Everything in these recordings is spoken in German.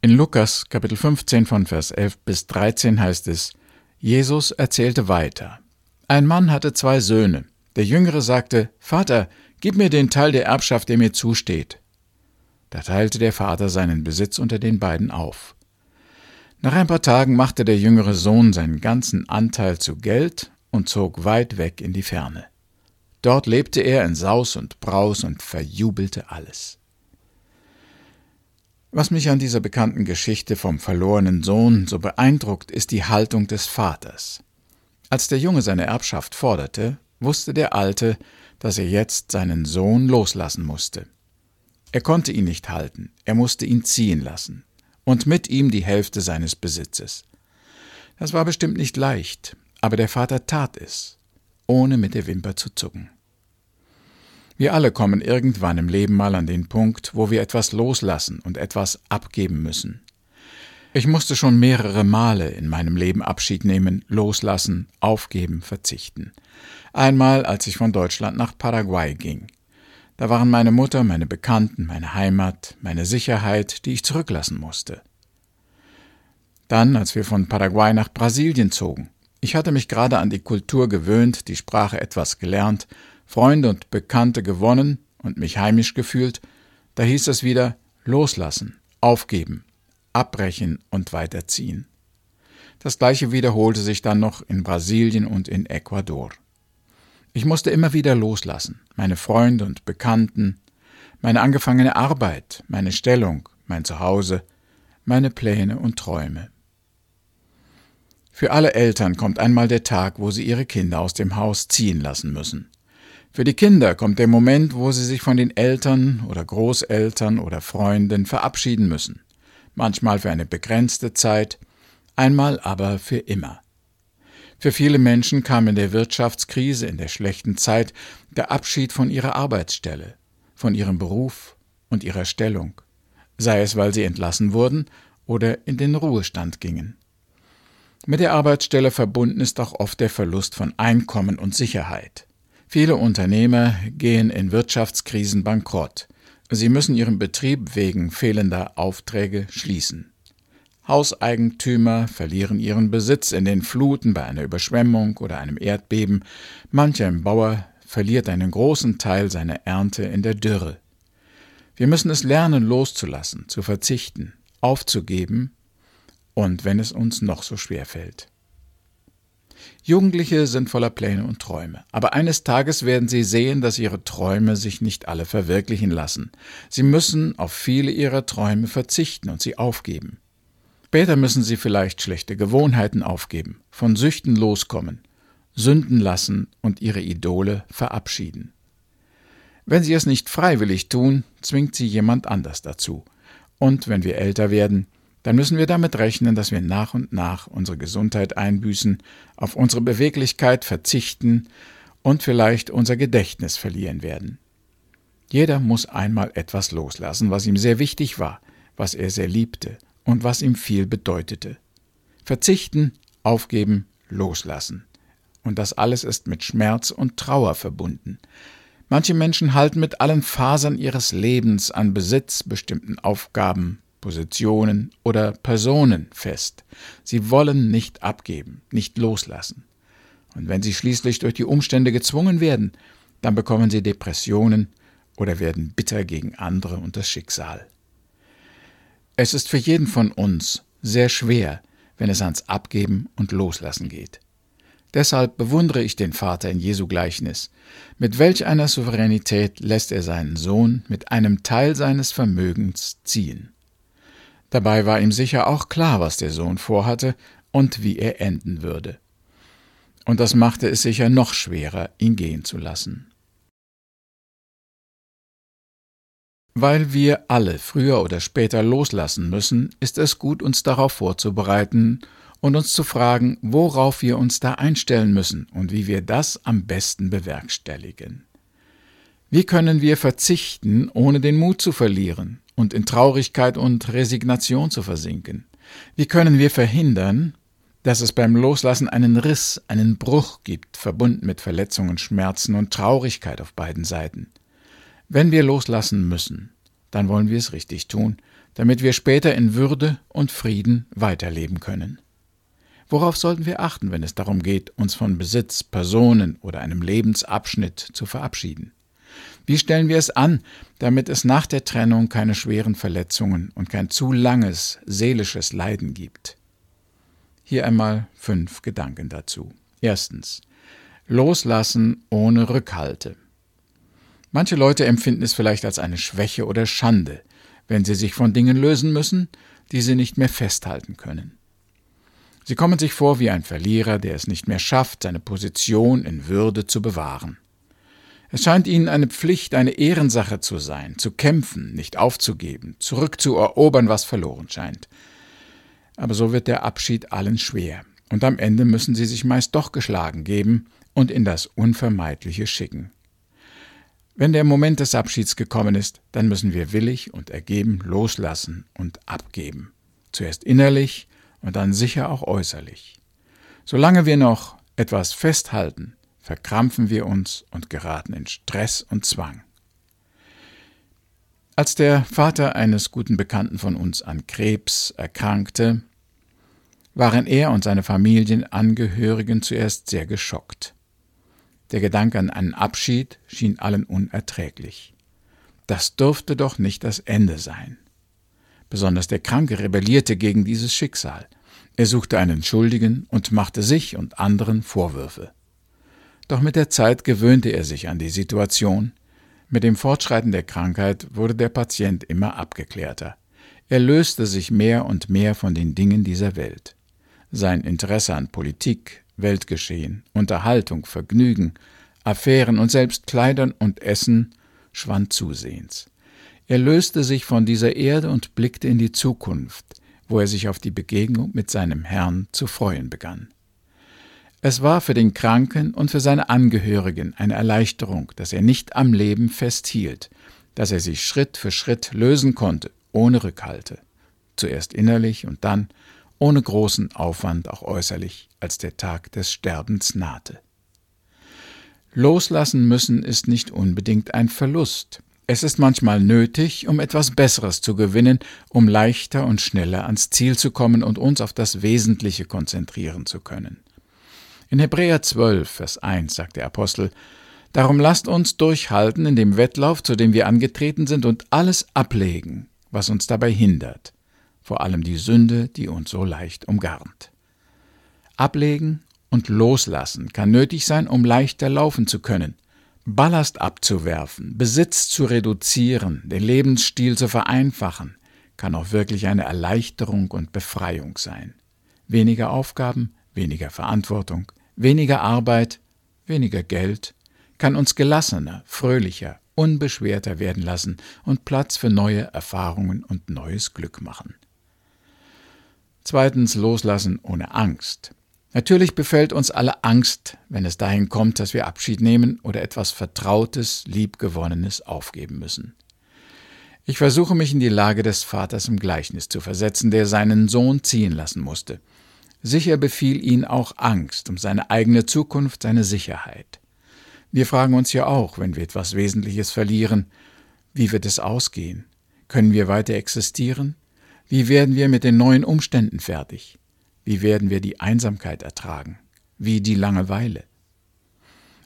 In Lukas Kapitel 15 von Vers 11 bis 13 heißt es, Jesus erzählte weiter. Ein Mann hatte zwei Söhne. Der Jüngere sagte, Vater, gib mir den Teil der Erbschaft, der mir zusteht. Da teilte der Vater seinen Besitz unter den beiden auf. Nach ein paar Tagen machte der jüngere Sohn seinen ganzen Anteil zu Geld und zog weit weg in die Ferne. Dort lebte er in Saus und Braus und verjubelte alles. Was mich an dieser bekannten Geschichte vom verlorenen Sohn so beeindruckt, ist die Haltung des Vaters. Als der Junge seine Erbschaft forderte, wusste der Alte, dass er jetzt seinen Sohn loslassen musste. Er konnte ihn nicht halten, er musste ihn ziehen lassen, und mit ihm die Hälfte seines Besitzes. Das war bestimmt nicht leicht, aber der Vater tat es, ohne mit der Wimper zu zucken. Wir alle kommen irgendwann im Leben mal an den Punkt, wo wir etwas loslassen und etwas abgeben müssen. Ich musste schon mehrere Male in meinem Leben Abschied nehmen, loslassen, aufgeben, verzichten. Einmal, als ich von Deutschland nach Paraguay ging. Da waren meine Mutter, meine Bekannten, meine Heimat, meine Sicherheit, die ich zurücklassen musste. Dann, als wir von Paraguay nach Brasilien zogen. Ich hatte mich gerade an die Kultur gewöhnt, die Sprache etwas gelernt, Freunde und Bekannte gewonnen und mich heimisch gefühlt, da hieß es wieder loslassen, aufgeben, abbrechen und weiterziehen. Das gleiche wiederholte sich dann noch in Brasilien und in Ecuador. Ich musste immer wieder loslassen, meine Freunde und Bekannten, meine angefangene Arbeit, meine Stellung, mein Zuhause, meine Pläne und Träume. Für alle Eltern kommt einmal der Tag, wo sie ihre Kinder aus dem Haus ziehen lassen müssen. Für die Kinder kommt der Moment, wo sie sich von den Eltern oder Großeltern oder Freunden verabschieden müssen. Manchmal für eine begrenzte Zeit, einmal aber für immer. Für viele Menschen kam in der Wirtschaftskrise, in der schlechten Zeit, der Abschied von ihrer Arbeitsstelle, von ihrem Beruf und ihrer Stellung, sei es, weil sie entlassen wurden oder in den Ruhestand gingen. Mit der Arbeitsstelle verbunden ist auch oft der Verlust von Einkommen und Sicherheit. Viele Unternehmer gehen in Wirtschaftskrisen bankrott. Sie müssen ihren Betrieb wegen fehlender Aufträge schließen. Hauseigentümer verlieren ihren Besitz in den Fluten bei einer Überschwemmung oder einem Erdbeben. Mancher Bauer verliert einen großen Teil seiner Ernte in der Dürre. Wir müssen es lernen, loszulassen, zu verzichten, aufzugeben, und wenn es uns noch so schwer fällt. Jugendliche sind voller Pläne und Träume, aber eines Tages werden sie sehen, dass ihre Träume sich nicht alle verwirklichen lassen. Sie müssen auf viele ihrer Träume verzichten und sie aufgeben. Später müssen sie vielleicht schlechte Gewohnheiten aufgeben, von Süchten loskommen, sünden lassen und ihre Idole verabschieden. Wenn sie es nicht freiwillig tun, zwingt sie jemand anders dazu. Und wenn wir älter werden, dann müssen wir damit rechnen, dass wir nach und nach unsere Gesundheit einbüßen, auf unsere Beweglichkeit verzichten und vielleicht unser Gedächtnis verlieren werden. Jeder muss einmal etwas loslassen, was ihm sehr wichtig war, was er sehr liebte und was ihm viel bedeutete. Verzichten, aufgeben, loslassen. Und das alles ist mit Schmerz und Trauer verbunden. Manche Menschen halten mit allen Fasern ihres Lebens an Besitz, bestimmten Aufgaben, Positionen oder Personen fest. Sie wollen nicht abgeben, nicht loslassen. Und wenn sie schließlich durch die Umstände gezwungen werden, dann bekommen sie Depressionen oder werden bitter gegen andere und das Schicksal. Es ist für jeden von uns sehr schwer, wenn es ans Abgeben und Loslassen geht. Deshalb bewundere ich den Vater in Jesu Gleichnis. Mit welch einer Souveränität lässt er seinen Sohn mit einem Teil seines Vermögens ziehen. Dabei war ihm sicher auch klar, was der Sohn vorhatte und wie er enden würde. Und das machte es sicher noch schwerer, ihn gehen zu lassen. Weil wir alle früher oder später loslassen müssen, ist es gut, uns darauf vorzubereiten und uns zu fragen, worauf wir uns da einstellen müssen und wie wir das am besten bewerkstelligen. Wie können wir verzichten, ohne den Mut zu verlieren und in Traurigkeit und Resignation zu versinken? Wie können wir verhindern, dass es beim Loslassen einen Riss, einen Bruch gibt, verbunden mit Verletzungen, Schmerzen und Traurigkeit auf beiden Seiten? Wenn wir loslassen müssen, dann wollen wir es richtig tun, damit wir später in Würde und Frieden weiterleben können. Worauf sollten wir achten, wenn es darum geht, uns von Besitz, Personen oder einem Lebensabschnitt zu verabschieden? Wie stellen wir es an, damit es nach der Trennung keine schweren Verletzungen und kein zu langes seelisches Leiden gibt? Hier einmal fünf Gedanken dazu. Erstens. Loslassen ohne Rückhalte. Manche Leute empfinden es vielleicht als eine Schwäche oder Schande, wenn sie sich von Dingen lösen müssen, die sie nicht mehr festhalten können. Sie kommen sich vor wie ein Verlierer, der es nicht mehr schafft, seine Position in Würde zu bewahren. Es scheint ihnen eine Pflicht, eine Ehrensache zu sein, zu kämpfen, nicht aufzugeben, zurückzuerobern, was verloren scheint. Aber so wird der Abschied allen schwer, und am Ende müssen sie sich meist doch geschlagen geben und in das Unvermeidliche schicken. Wenn der Moment des Abschieds gekommen ist, dann müssen wir willig und ergeben loslassen und abgeben. Zuerst innerlich, und dann sicher auch äußerlich. Solange wir noch etwas festhalten, verkrampfen wir uns und geraten in Stress und Zwang. Als der Vater eines guten Bekannten von uns an Krebs erkrankte, waren er und seine Familienangehörigen zuerst sehr geschockt. Der Gedanke an einen Abschied schien allen unerträglich. Das durfte doch nicht das Ende sein. Besonders der Kranke rebellierte gegen dieses Schicksal. Er suchte einen Schuldigen und machte sich und anderen Vorwürfe. Doch mit der Zeit gewöhnte er sich an die Situation. Mit dem Fortschreiten der Krankheit wurde der Patient immer abgeklärter. Er löste sich mehr und mehr von den Dingen dieser Welt. Sein Interesse an Politik, Weltgeschehen, Unterhaltung, Vergnügen, Affären und selbst Kleidern und Essen schwand zusehends. Er löste sich von dieser Erde und blickte in die Zukunft, wo er sich auf die Begegnung mit seinem Herrn zu freuen begann. Es war für den Kranken und für seine Angehörigen eine Erleichterung, dass er nicht am Leben festhielt, dass er sich Schritt für Schritt lösen konnte, ohne Rückhalte, zuerst innerlich und dann, ohne großen Aufwand auch äußerlich, als der Tag des Sterbens nahte. Loslassen müssen ist nicht unbedingt ein Verlust, es ist manchmal nötig, um etwas Besseres zu gewinnen, um leichter und schneller ans Ziel zu kommen und uns auf das Wesentliche konzentrieren zu können. In Hebräer 12, Vers 1 sagt der Apostel, Darum lasst uns durchhalten in dem Wettlauf, zu dem wir angetreten sind, und alles ablegen, was uns dabei hindert, vor allem die Sünde, die uns so leicht umgarnt. Ablegen und loslassen kann nötig sein, um leichter laufen zu können – Ballast abzuwerfen, Besitz zu reduzieren, den Lebensstil zu vereinfachen, kann auch wirklich eine Erleichterung und Befreiung sein. Weniger Aufgaben, weniger Verantwortung, weniger Arbeit, weniger Geld kann uns gelassener, fröhlicher, unbeschwerter werden lassen und Platz für neue Erfahrungen und neues Glück machen. Zweitens loslassen ohne Angst. Natürlich befällt uns alle Angst, wenn es dahin kommt, dass wir Abschied nehmen oder etwas Vertrautes, Liebgewonnenes aufgeben müssen. Ich versuche mich in die Lage des Vaters im Gleichnis zu versetzen, der seinen Sohn ziehen lassen musste. Sicher befiel ihn auch Angst um seine eigene Zukunft, seine Sicherheit. Wir fragen uns ja auch, wenn wir etwas Wesentliches verlieren, wie wird es ausgehen? Können wir weiter existieren? Wie werden wir mit den neuen Umständen fertig? Wie werden wir die Einsamkeit ertragen? Wie die Langeweile?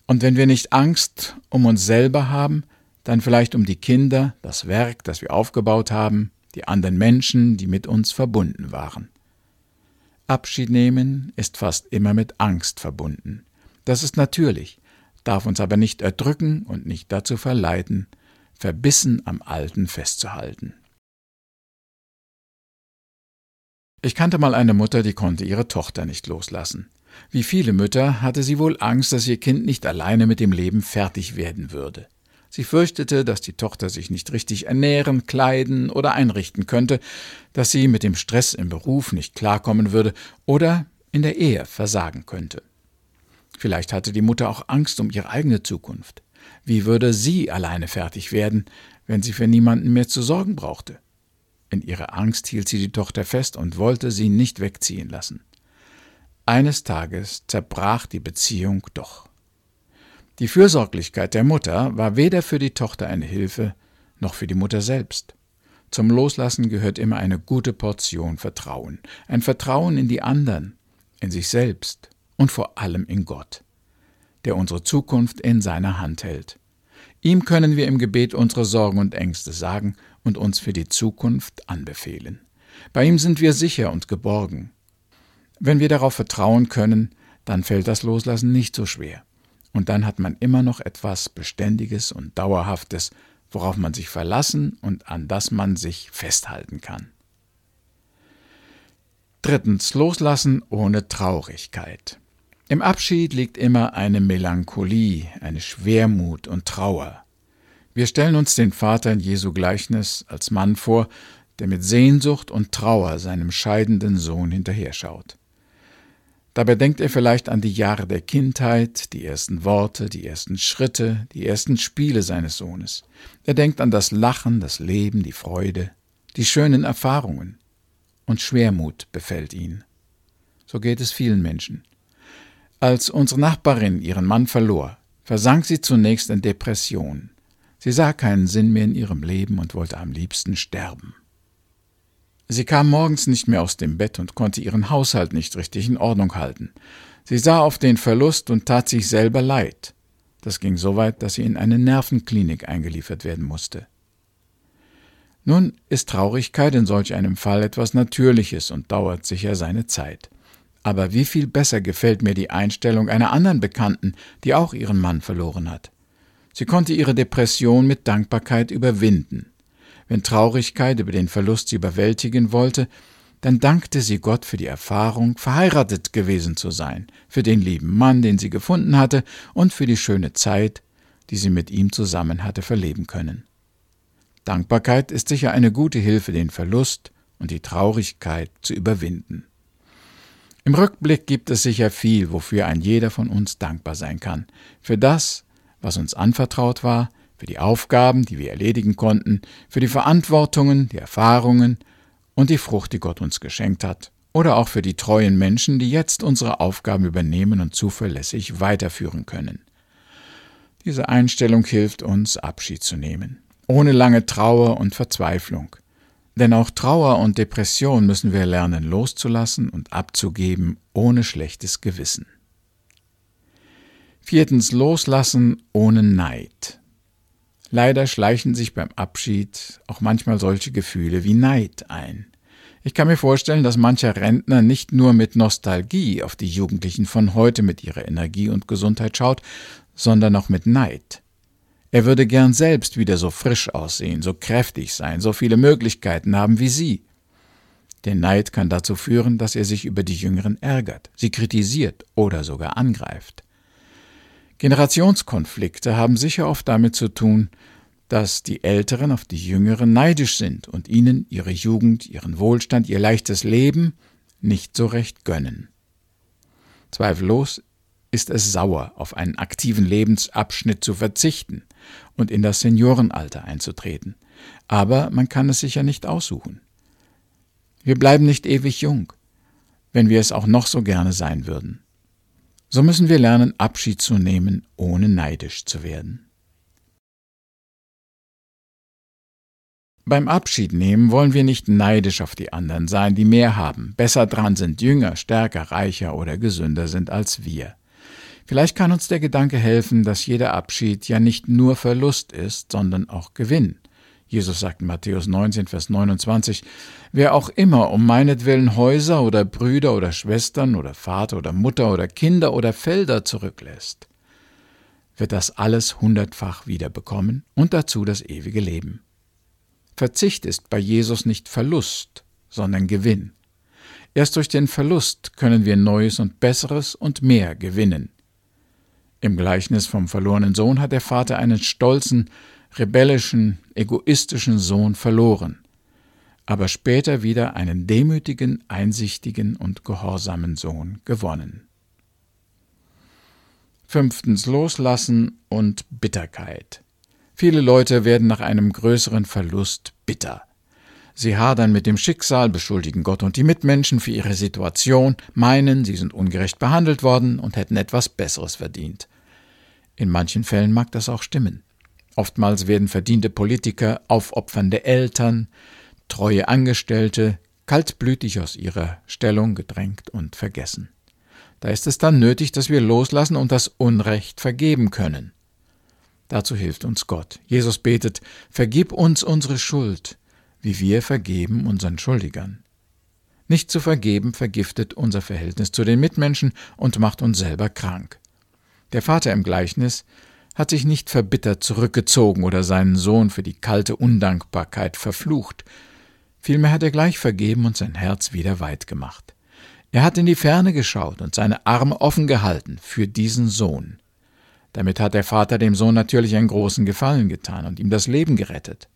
Und wenn wir nicht Angst um uns selber haben, dann vielleicht um die Kinder, das Werk, das wir aufgebaut haben, die anderen Menschen, die mit uns verbunden waren. Abschied nehmen ist fast immer mit Angst verbunden. Das ist natürlich, darf uns aber nicht erdrücken und nicht dazu verleiten, verbissen am Alten festzuhalten. Ich kannte mal eine Mutter, die konnte ihre Tochter nicht loslassen. Wie viele Mütter hatte sie wohl Angst, dass ihr Kind nicht alleine mit dem Leben fertig werden würde. Sie fürchtete, dass die Tochter sich nicht richtig ernähren, kleiden oder einrichten könnte, dass sie mit dem Stress im Beruf nicht klarkommen würde oder in der Ehe versagen könnte. Vielleicht hatte die Mutter auch Angst um ihre eigene Zukunft. Wie würde sie alleine fertig werden, wenn sie für niemanden mehr zu sorgen brauchte? In ihrer Angst hielt sie die Tochter fest und wollte sie nicht wegziehen lassen. Eines Tages zerbrach die Beziehung doch. Die Fürsorglichkeit der Mutter war weder für die Tochter eine Hilfe noch für die Mutter selbst. Zum Loslassen gehört immer eine gute Portion Vertrauen. Ein Vertrauen in die anderen, in sich selbst und vor allem in Gott, der unsere Zukunft in seiner Hand hält. Ihm können wir im Gebet unsere Sorgen und Ängste sagen und uns für die Zukunft anbefehlen. Bei ihm sind wir sicher und geborgen. Wenn wir darauf vertrauen können, dann fällt das Loslassen nicht so schwer. Und dann hat man immer noch etwas Beständiges und Dauerhaftes, worauf man sich verlassen und an das man sich festhalten kann. Drittens, loslassen ohne Traurigkeit. Im Abschied liegt immer eine Melancholie, eine Schwermut und Trauer. Wir stellen uns den Vater in Jesu Gleichnis als Mann vor, der mit Sehnsucht und Trauer seinem scheidenden Sohn hinterherschaut. Dabei denkt er vielleicht an die Jahre der Kindheit, die ersten Worte, die ersten Schritte, die ersten Spiele seines Sohnes. Er denkt an das Lachen, das Leben, die Freude, die schönen Erfahrungen. Und Schwermut befällt ihn. So geht es vielen Menschen. Als unsere Nachbarin ihren Mann verlor, versank sie zunächst in Depression. Sie sah keinen Sinn mehr in ihrem Leben und wollte am liebsten sterben. Sie kam morgens nicht mehr aus dem Bett und konnte ihren Haushalt nicht richtig in Ordnung halten. Sie sah auf den Verlust und tat sich selber leid. Das ging so weit, dass sie in eine Nervenklinik eingeliefert werden musste. Nun ist Traurigkeit in solch einem Fall etwas Natürliches und dauert sicher seine Zeit. Aber wie viel besser gefällt mir die Einstellung einer anderen Bekannten, die auch ihren Mann verloren hat. Sie konnte ihre Depression mit Dankbarkeit überwinden. Wenn Traurigkeit über den Verlust sie überwältigen wollte, dann dankte sie Gott für die Erfahrung, verheiratet gewesen zu sein, für den lieben Mann, den sie gefunden hatte, und für die schöne Zeit, die sie mit ihm zusammen hatte verleben können. Dankbarkeit ist sicher eine gute Hilfe, den Verlust und die Traurigkeit zu überwinden. Im Rückblick gibt es sicher viel, wofür ein jeder von uns dankbar sein kann. Für das, was uns anvertraut war, für die Aufgaben, die wir erledigen konnten, für die Verantwortungen, die Erfahrungen und die Frucht, die Gott uns geschenkt hat, oder auch für die treuen Menschen, die jetzt unsere Aufgaben übernehmen und zuverlässig weiterführen können. Diese Einstellung hilft uns, Abschied zu nehmen, ohne lange Trauer und Verzweiflung. Denn auch Trauer und Depression müssen wir lernen loszulassen und abzugeben ohne schlechtes Gewissen. Viertens loslassen ohne Neid. Leider schleichen sich beim Abschied auch manchmal solche Gefühle wie Neid ein. Ich kann mir vorstellen, dass mancher Rentner nicht nur mit Nostalgie auf die Jugendlichen von heute mit ihrer Energie und Gesundheit schaut, sondern auch mit Neid. Er würde gern selbst wieder so frisch aussehen, so kräftig sein, so viele Möglichkeiten haben wie sie. Der Neid kann dazu führen, dass er sich über die Jüngeren ärgert, sie kritisiert oder sogar angreift. Generationskonflikte haben sicher oft damit zu tun, dass die Älteren auf die Jüngeren neidisch sind und ihnen ihre Jugend, ihren Wohlstand, ihr leichtes Leben nicht so recht gönnen. Zweifellos ist es sauer, auf einen aktiven Lebensabschnitt zu verzichten und in das Seniorenalter einzutreten. Aber man kann es sich ja nicht aussuchen. Wir bleiben nicht ewig jung, wenn wir es auch noch so gerne sein würden. So müssen wir lernen, Abschied zu nehmen, ohne neidisch zu werden. Beim Abschied nehmen wollen wir nicht neidisch auf die anderen sein, die mehr haben, besser dran sind, jünger, stärker, reicher oder gesünder sind als wir. Vielleicht kann uns der Gedanke helfen, dass jeder Abschied ja nicht nur Verlust ist, sondern auch Gewinn. Jesus sagt in Matthäus 19, Vers 29, Wer auch immer um meinetwillen Häuser oder Brüder oder Schwestern oder Vater oder Mutter oder Kinder oder Felder zurücklässt, wird das alles hundertfach wiederbekommen und dazu das ewige Leben. Verzicht ist bei Jesus nicht Verlust, sondern Gewinn. Erst durch den Verlust können wir Neues und Besseres und mehr gewinnen. Im Gleichnis vom verlorenen Sohn hat der Vater einen stolzen, rebellischen, egoistischen Sohn verloren, aber später wieder einen demütigen, einsichtigen und gehorsamen Sohn gewonnen. Fünftens Loslassen und Bitterkeit. Viele Leute werden nach einem größeren Verlust bitter. Sie hadern mit dem Schicksal, beschuldigen Gott und die Mitmenschen für ihre Situation, meinen, sie sind ungerecht behandelt worden und hätten etwas Besseres verdient. In manchen Fällen mag das auch stimmen. Oftmals werden verdiente Politiker aufopfernde Eltern, treue Angestellte kaltblütig aus ihrer Stellung gedrängt und vergessen. Da ist es dann nötig, dass wir loslassen und das Unrecht vergeben können. Dazu hilft uns Gott. Jesus betet, Vergib uns unsere Schuld, wie wir vergeben unseren Schuldigern. Nicht zu vergeben vergiftet unser Verhältnis zu den Mitmenschen und macht uns selber krank. Der Vater im Gleichnis hat sich nicht verbittert zurückgezogen oder seinen Sohn für die kalte Undankbarkeit verflucht, vielmehr hat er gleich vergeben und sein Herz wieder weit gemacht. Er hat in die Ferne geschaut und seine Arme offen gehalten für diesen Sohn. Damit hat der Vater dem Sohn natürlich einen großen Gefallen getan und ihm das Leben gerettet.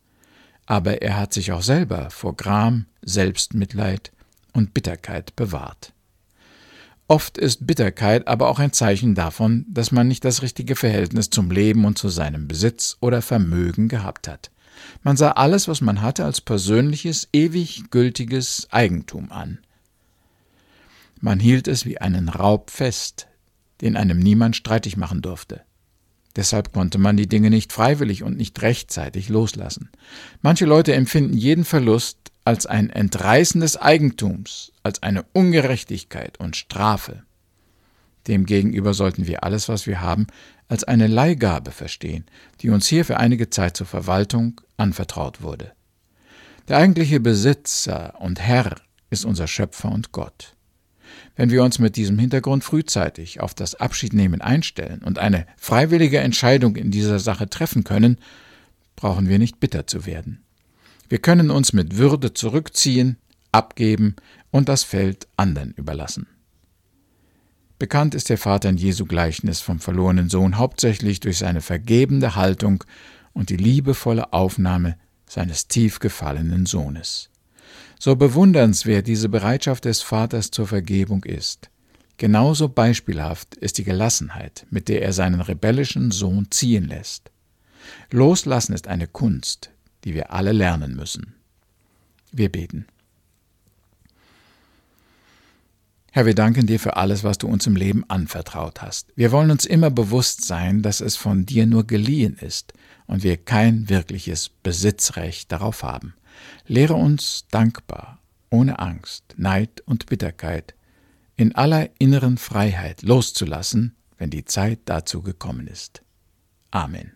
Aber er hat sich auch selber vor Gram, Selbstmitleid und Bitterkeit bewahrt. Oft ist Bitterkeit aber auch ein Zeichen davon, dass man nicht das richtige Verhältnis zum Leben und zu seinem Besitz oder Vermögen gehabt hat. Man sah alles, was man hatte, als persönliches, ewig gültiges Eigentum an. Man hielt es wie einen Raub fest, den einem niemand streitig machen durfte. Deshalb konnte man die Dinge nicht freiwillig und nicht rechtzeitig loslassen. Manche Leute empfinden jeden Verlust als ein Entreißen des Eigentums, als eine Ungerechtigkeit und Strafe. Demgegenüber sollten wir alles, was wir haben, als eine Leihgabe verstehen, die uns hier für einige Zeit zur Verwaltung anvertraut wurde. Der eigentliche Besitzer und Herr ist unser Schöpfer und Gott. Wenn wir uns mit diesem Hintergrund frühzeitig auf das Abschiednehmen einstellen und eine freiwillige Entscheidung in dieser Sache treffen können, brauchen wir nicht bitter zu werden. Wir können uns mit Würde zurückziehen, abgeben und das Feld anderen überlassen. Bekannt ist der Vater in Jesu Gleichnis vom verlorenen Sohn hauptsächlich durch seine vergebende Haltung und die liebevolle Aufnahme seines tief gefallenen Sohnes. So bewundernswert diese Bereitschaft des Vaters zur Vergebung ist, genauso beispielhaft ist die Gelassenheit, mit der er seinen rebellischen Sohn ziehen lässt. Loslassen ist eine Kunst, die wir alle lernen müssen. Wir beten. Herr, wir danken dir für alles, was du uns im Leben anvertraut hast. Wir wollen uns immer bewusst sein, dass es von dir nur geliehen ist und wir kein wirkliches Besitzrecht darauf haben. Lehre uns dankbar, ohne Angst, Neid und Bitterkeit, in aller inneren Freiheit loszulassen, wenn die Zeit dazu gekommen ist. Amen.